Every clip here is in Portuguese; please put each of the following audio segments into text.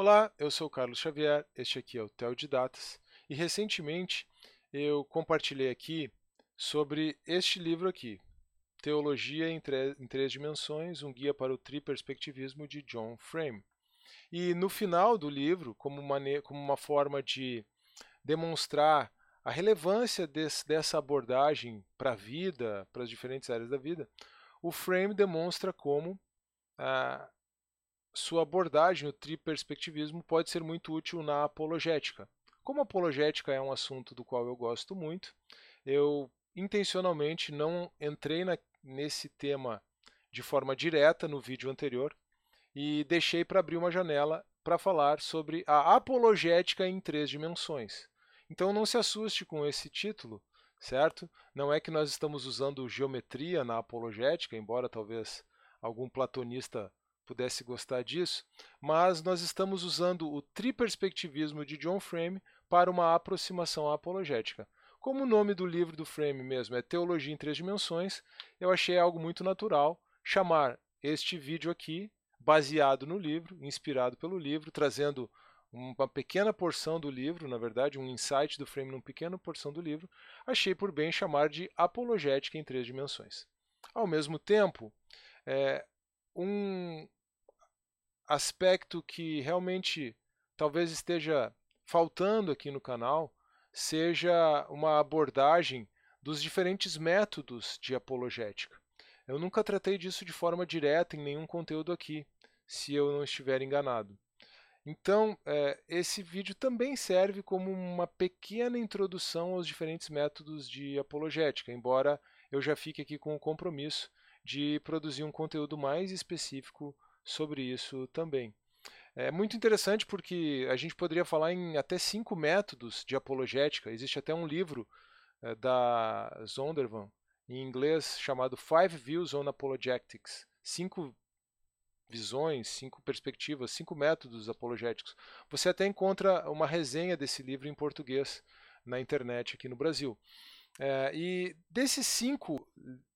Olá, eu sou Carlos Xavier, este aqui é o Tel de Datas e recentemente eu compartilhei aqui sobre este livro aqui, Teologia em, em Três Dimensões, um guia para o triperspectivismo de John Frame. E no final do livro, como uma, como uma forma de demonstrar a relevância desse, dessa abordagem para a vida, para as diferentes áreas da vida, o Frame demonstra como ah, sua abordagem, o triperspectivismo, pode ser muito útil na apologética. Como apologética é um assunto do qual eu gosto muito, eu intencionalmente não entrei na, nesse tema de forma direta no vídeo anterior e deixei para abrir uma janela para falar sobre a apologética em três dimensões. Então não se assuste com esse título, certo? Não é que nós estamos usando geometria na apologética, embora talvez algum platonista pudesse gostar disso, mas nós estamos usando o triperspectivismo de John Frame para uma aproximação apologética. Como o nome do livro do Frame mesmo é Teologia em Três Dimensões, eu achei algo muito natural chamar este vídeo aqui, baseado no livro, inspirado pelo livro, trazendo uma pequena porção do livro, na verdade, um insight do Frame numa pequena porção do livro, achei por bem chamar de Apologética em Três Dimensões. Ao mesmo tempo, é, um, aspecto que realmente talvez esteja faltando aqui no canal seja uma abordagem dos diferentes métodos de apologética. Eu nunca tratei disso de forma direta em nenhum conteúdo aqui, se eu não estiver enganado. Então, é, esse vídeo também serve como uma pequena introdução aos diferentes métodos de apologética, embora eu já fique aqui com o compromisso de produzir um conteúdo mais específico sobre isso também. É muito interessante porque a gente poderia falar em até cinco métodos de apologética. Existe até um livro é, da Zondervan, em inglês, chamado Five Views on Apologetics. Cinco visões, cinco perspectivas, cinco métodos apologéticos. Você até encontra uma resenha desse livro em português na internet aqui no Brasil. É, e desses cinco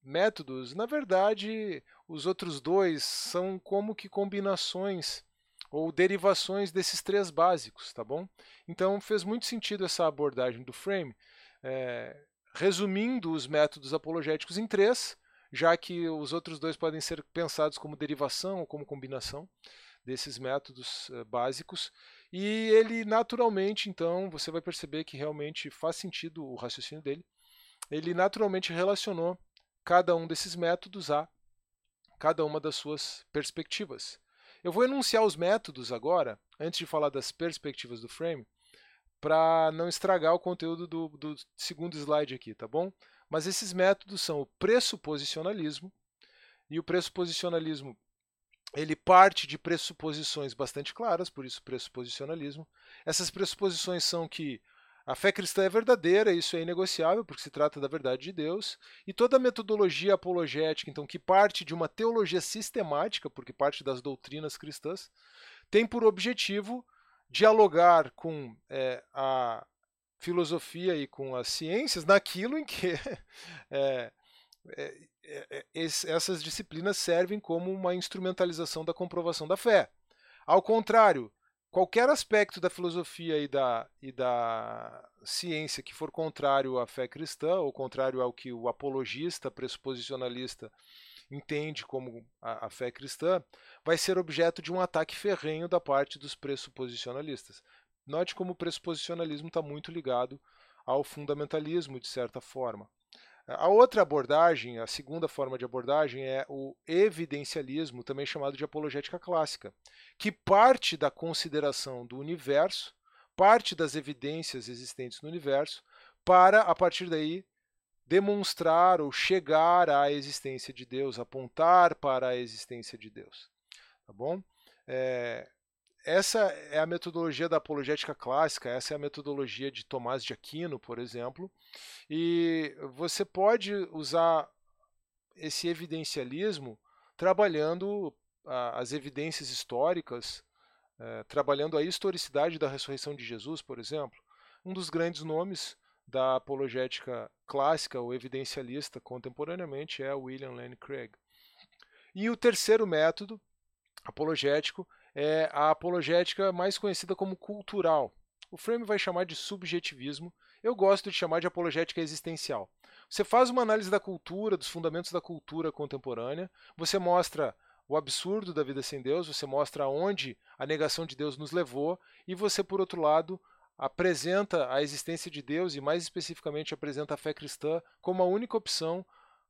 métodos, na verdade, os outros dois são como que combinações ou derivações desses três básicos, tá bom? Então fez muito sentido essa abordagem do Frame, é, resumindo os métodos apologéticos em três, já que os outros dois podem ser pensados como derivação ou como combinação desses métodos é, básicos. E ele naturalmente, então, você vai perceber que realmente faz sentido o raciocínio dele ele naturalmente relacionou cada um desses métodos a cada uma das suas perspectivas. Eu vou enunciar os métodos agora, antes de falar das perspectivas do frame, para não estragar o conteúdo do, do, segundo slide aqui, tá bom? Mas esses métodos são o pressuposicionalismo, e o pressuposicionalismo ele parte de pressuposições bastante claras, por isso pressuposicionalismo. Essas pressuposições são que a fé cristã é verdadeira, isso é inegociável, porque se trata da verdade de Deus, e toda a metodologia apologética, então, que parte de uma teologia sistemática, porque parte das doutrinas cristãs, tem por objetivo dialogar com é, a filosofia e com as ciências naquilo em que é, é, essas disciplinas servem como uma instrumentalização da comprovação da fé. Ao contrário, qualquer aspecto da filosofia e da, e da ciência que for contrário à fé cristã, ou contrário ao que o apologista pressuposicionalista entende como a, a fé cristã, vai ser objeto de um ataque ferrenho da parte dos pressuposicionalistas. Note como o pressuposicionalismo está muito ligado ao fundamentalismo, de certa forma. A outra abordagem, a segunda forma de abordagem, é o evidencialismo, também chamado de apologética clássica, que parte da consideração do universo, parte das evidências existentes no universo, para, a partir daí, demonstrar ou chegar à existência de Deus, apontar para a existência de Deus. Tá bom? É, essa é a metodologia da apologética clássica, essa é a metodologia de Tomás de Aquino, por exemplo, e você pode usar esse evidencialismo trabalhando as evidências históricas, é, trabalhando a historicidade da ressurreição de Jesus, por exemplo. Um dos grandes nomes da apologética clássica ou evidencialista contemporaneamente é William Lane Craig. E o terceiro método apologético é a apologética mais conhecida como cultural. O Frame vai chamar de subjetivismo. Eu gosto de chamar de apologética existencial. Você faz uma análise da cultura, dos fundamentos da cultura contemporânea, você mostra o absurdo da vida sem Deus, você mostra onde a negação de Deus nos levou, e você, por outro lado, apresenta a existência de Deus e, mais especificamente, apresenta a fé cristã como a única opção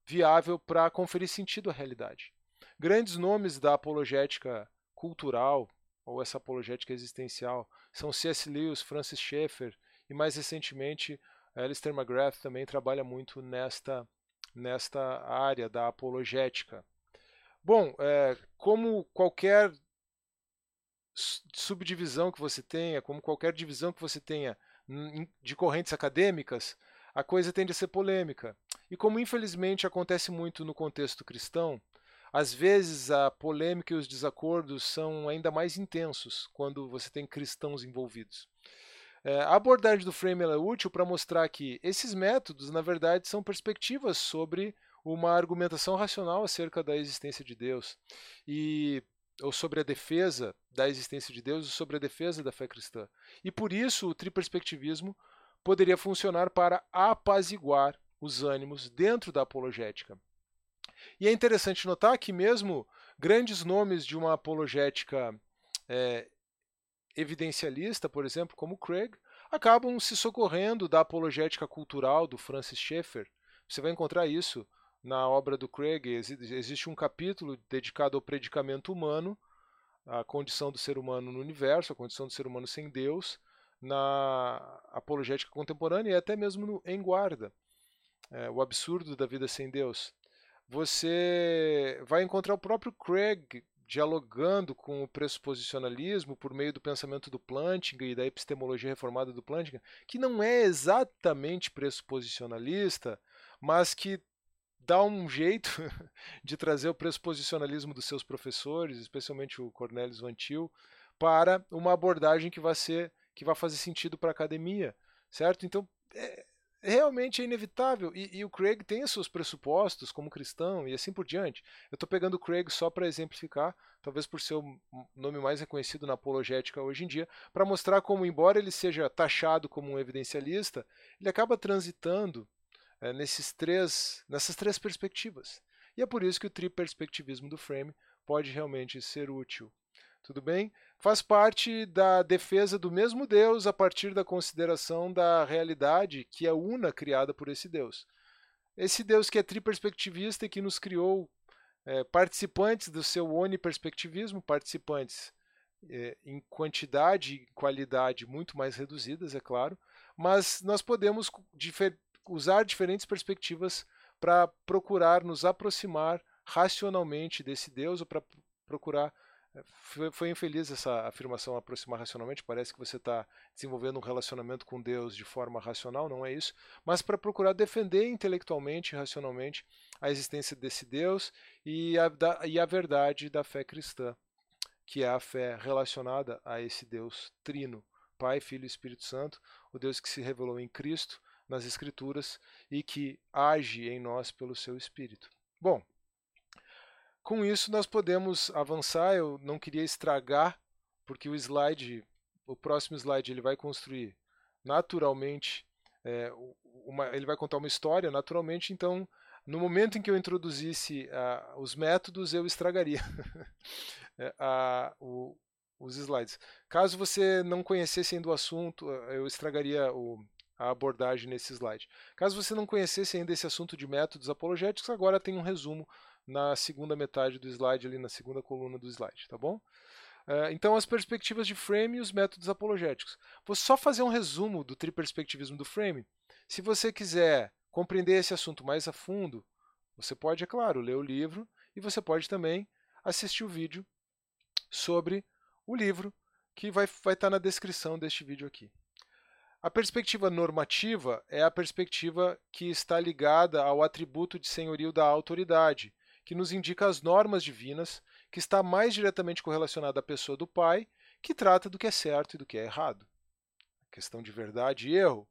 viável para conferir sentido à realidade. Grandes nomes da apologética cultural, ou essa apologética existencial, são C.S. Lewis, Francis Schaeffer e, mais recentemente, Alistair McGrath também trabalha muito nesta, nesta área da apologética. Bom, é, como qualquer subdivisão que você tenha, como qualquer divisão que você tenha de correntes acadêmicas, a coisa tende a ser polêmica. E como infelizmente acontece muito no contexto cristão, às vezes a polêmica e os desacordos são ainda mais intensos quando você tem cristãos envolvidos. É, a abordagem do Frame é útil para mostrar que esses métodos, na verdade, são perspectivas sobre uma argumentação racional acerca da existência de Deus e ou sobre a defesa da existência de Deus ou sobre a defesa da fé cristã. E por isso o triperspectivismo poderia funcionar para apaziguar os ânimos dentro da apologética. E é interessante notar que mesmo grandes nomes de uma apologética é, evidencialista, por exemplo, como Craig, acabam se socorrendo da apologética cultural do Francis Schaeffer. Você vai encontrar isso na obra do Craig. Existe um capítulo dedicado ao predicamento humano, a condição do ser humano no universo, a condição do ser humano sem Deus, na apologética contemporânea e até mesmo no Em Guarda, é, o absurdo da vida sem Deus. Você vai encontrar o próprio Craig dialogando com o pressuposicionalismo por meio do pensamento do Plantinga e da epistemologia reformada do Plantinga, que não é exatamente pressuposicionalista, mas que dá um jeito de trazer o pressuposicionalismo dos seus professores, especialmente o Cornelius Van Til, para uma abordagem que vai ser que vai fazer sentido para a academia, certo? Então, realmente é inevitável. E, e, o Craig tem seus pressupostos como cristão e assim por diante. Eu estou pegando o Craig só para exemplificar, talvez por ser o nome mais reconhecido na apologética hoje em dia, para mostrar como, embora ele seja taxado como um evidencialista, ele acaba transitando é, nesses três, nessas três perspectivas. E é por isso que o triperspectivismo do Frame pode realmente ser útil. Tudo bem? Faz parte da defesa do mesmo Deus a partir da consideração da realidade que é una criada por esse Deus. Esse Deus que é triperspectivista e que nos criou é, participantes do seu oniperspectivismo, participantes é, em quantidade e qualidade muito mais reduzidas, é claro, mas nós podemos difer usar diferentes perspectivas para procurar nos aproximar racionalmente desse Deus ou para procurar foi, foi, infeliz essa afirmação aproximar racionalmente. Parece que você está desenvolvendo um relacionamento com Deus de forma racional, não é isso. Mas para procurar defender intelectualmente e racionalmente a existência desse Deus e a, da, e a verdade da fé cristã, que é a fé relacionada a esse Deus trino, Pai, Filho e Espírito Santo, o Deus que se revelou em Cristo nas Escrituras e que age em nós pelo seu Espírito. Bom, com isso, nós podemos avançar. Eu não queria estragar, porque o slide, o próximo slide, ele vai construir naturalmente, é, uma, ele vai contar uma história naturalmente. Então, no momento em que eu introduzisse uh, os métodos, eu estragaria uh, os slides. Caso você não conhecesse ainda o assunto, eu estragaria o, a abordagem nesse slide. Caso você não conhecesse ainda esse assunto de métodos apologéticos, agora tem um resumo na segunda metade do slide, ali na segunda coluna do slide, tá bom? Uh, então, as perspectivas de Frame e os métodos apologéticos. Vou só fazer um resumo do triperspectivismo do Frame. Se você quiser compreender esse assunto mais a fundo, você pode, é claro, ler o livro e você pode também assistir o vídeo sobre o livro que vai, vai estar na descrição deste vídeo aqui. A perspectiva normativa é a perspectiva que está ligada ao atributo de senhorio da autoridade, que nos indica as normas divinas, que está mais diretamente correlacionada à pessoa do pai, que trata do que é certo e do que é errado. A questão de verdade e erro,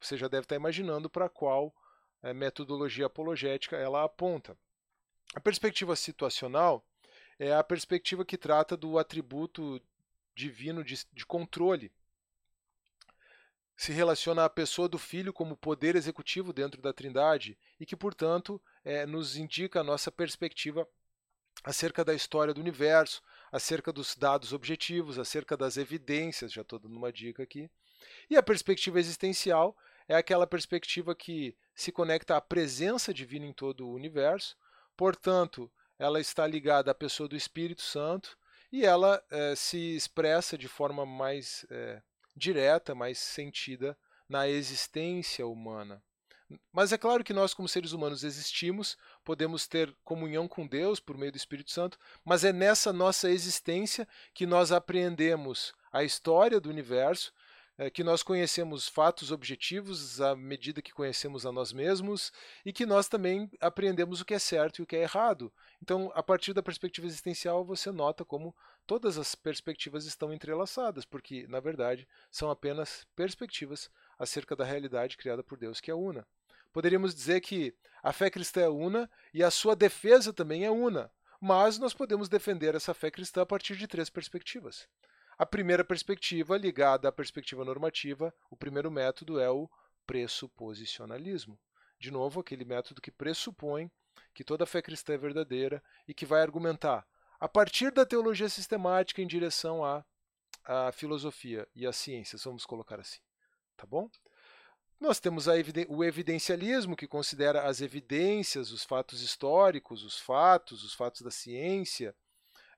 você já deve estar imaginando para qual é, metodologia apologética ela aponta. A perspectiva situacional é a perspectiva que trata do atributo divino de, de controle. Se relaciona à pessoa do Filho como poder executivo dentro da Trindade e que, portanto, é, nos indica a nossa perspectiva acerca da história do universo, acerca dos dados objetivos, acerca das evidências, já estou dando uma dica aqui. E a perspectiva existencial é aquela perspectiva que se conecta à presença divina em todo o universo, portanto, ela está ligada à pessoa do Espírito Santo e ela eh, se expressa de forma mais eh, direta, mais sentida na existência humana. Mas é claro que nós, como seres humanos, existimos, podemos ter comunhão com Deus por meio do Espírito Santo, mas é nessa nossa existência que nós apreendemos a história do universo, é, que nós conhecemos fatos objetivos à medida que conhecemos a nós mesmos e que nós também apreendemos o que é certo e o que é errado. Então, a partir da perspectiva existencial, você nota como todas as perspectivas estão entrelaçadas, porque, na verdade, são apenas perspectivas acerca da realidade criada por Deus, que é una. Poderíamos dizer que a fé cristã é una e a sua defesa também é una, mas nós podemos defender essa fé cristã a partir de três perspectivas. A primeira perspectiva, ligada à perspectiva normativa, o primeiro método é o pressuposicionalismo. De novo, aquele método que pressupõe que toda fé cristã é verdadeira e que vai argumentar a partir da teologia sistemática em direção à, à filosofia e às ciências, vamos colocar assim. Tá bom? Nós temos o evidencialismo, que considera as evidências, os fatos históricos, os fatos, os fatos da ciência,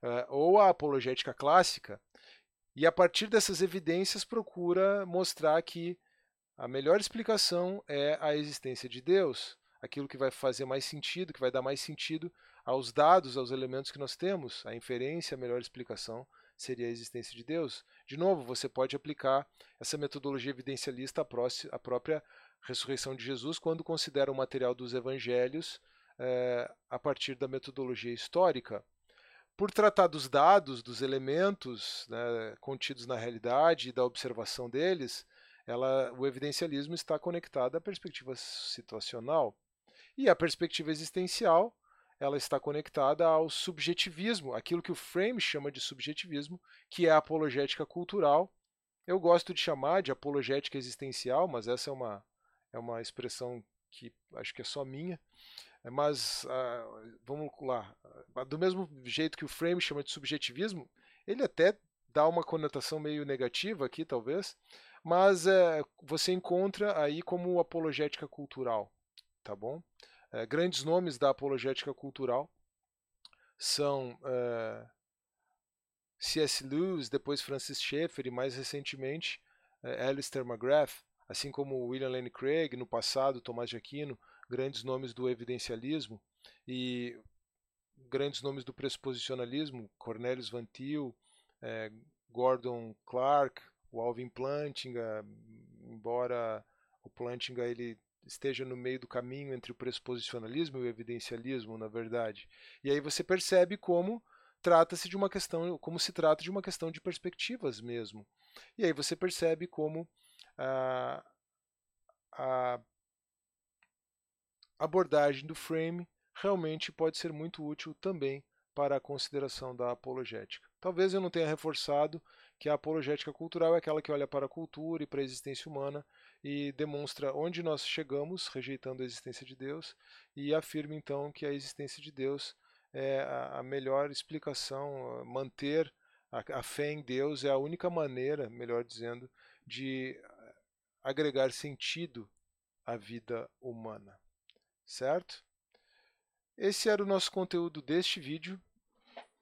uh, ou a apologética clássica, e a partir dessas evidências procura mostrar que a melhor explicação é a existência de Deus, aquilo que vai fazer mais sentido, que vai dar mais sentido aos dados, aos elementos que nós temos. A inferência, a melhor explicação seria a existência de Deus. De novo, você pode aplicar essa metodologia evidencialista à própria ressurreição de Jesus quando considera o material dos evangelhos é, a partir da metodologia histórica por tratar dos dados, dos elementos né, contidos na realidade e da observação deles, ela, o evidencialismo está conectado à perspectiva situacional. E a perspectiva existencial, ela está conectada ao subjetivismo, aquilo que o Frame chama de subjetivismo, que é a apologética cultural. Eu gosto de chamar de apologética existencial, mas essa é uma, é uma expressão que acho que é só minha. É, mas, uh, vamos lá, ah, do mesmo jeito que o Frame chama de subjetivismo, ele até dá uma conotação meio negativa aqui, talvez, mas é, você encontra aí como apologética cultural, tá bom? É, grandes nomes da apologética cultural são é, C.S. Lewis, depois Francis Schaeffer e mais recentemente é, Alistair McGrath, assim como William Lane Craig, no passado Tomás de Aquino, grandes nomes do evidencialismo e grandes nomes do pressuposicionalismo, Cornelius Van Til, é, Gordon Clark, o Alvin Plantinga, embora o Plantinga ele esteja no meio do caminho entre o pressuposicionalismo e o evidencialismo, na verdade. E aí você percebe como trata-se de uma questão, como se trata de uma questão de perspectivas mesmo. E aí você percebe como a, a abordagem do frame realmente pode ser muito útil também para a consideração da apologética. Talvez eu não tenha reforçado que a apologética cultural é aquela que olha para a cultura e para a existência humana e demonstra onde nós chegamos, rejeitando a existência de Deus, e afirma então que a existência de Deus é a melhor explicação, manter a fé em Deus é a única maneira, melhor dizendo, de agregar sentido à vida humana certo? Esse era o nosso conteúdo deste vídeo,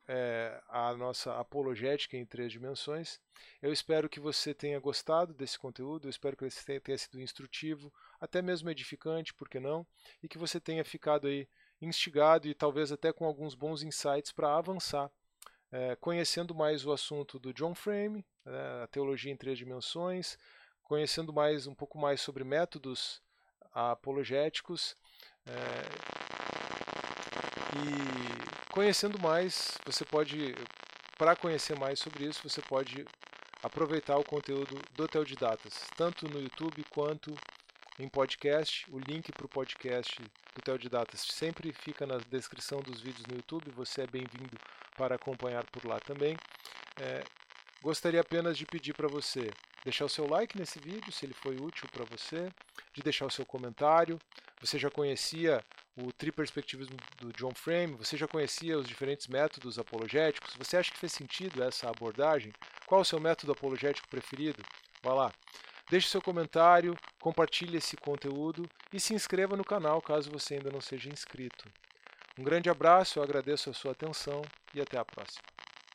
é, a nossa apologética em três dimensões. Eu espero que você tenha gostado desse conteúdo, eu espero que ele tenha sido instrutivo, até mesmo edificante, por que não? E que você tenha ficado aí instigado e talvez até com alguns bons insights para avançar, é, conhecendo mais o assunto do John Frame, né, a teologia em três dimensões, conhecendo mais um pouco mais sobre métodos apologéticos é, e conhecendo mais, você pode, para conhecer mais sobre isso, você pode aproveitar o conteúdo do Teodidatas, tanto no YouTube quanto em podcast. O link para o podcast do Teodidatas sempre fica na descrição dos vídeos no YouTube. Você é bem-vindo para acompanhar por lá também. É, gostaria apenas de pedir para você deixar o seu like nesse vídeo, se ele foi útil para você, de deixar o seu comentário. Você já conhecia o triperspectivismo do John Frame, você já conhecia os diferentes métodos apologéticos, você acha que fez sentido essa abordagem? Qual o seu método apologético preferido? Vá lá. Deixe seu comentário, compartilhe esse conteúdo e se inscreva no canal caso você ainda não seja inscrito. Um grande abraço, eu agradeço a sua atenção e até a próxima.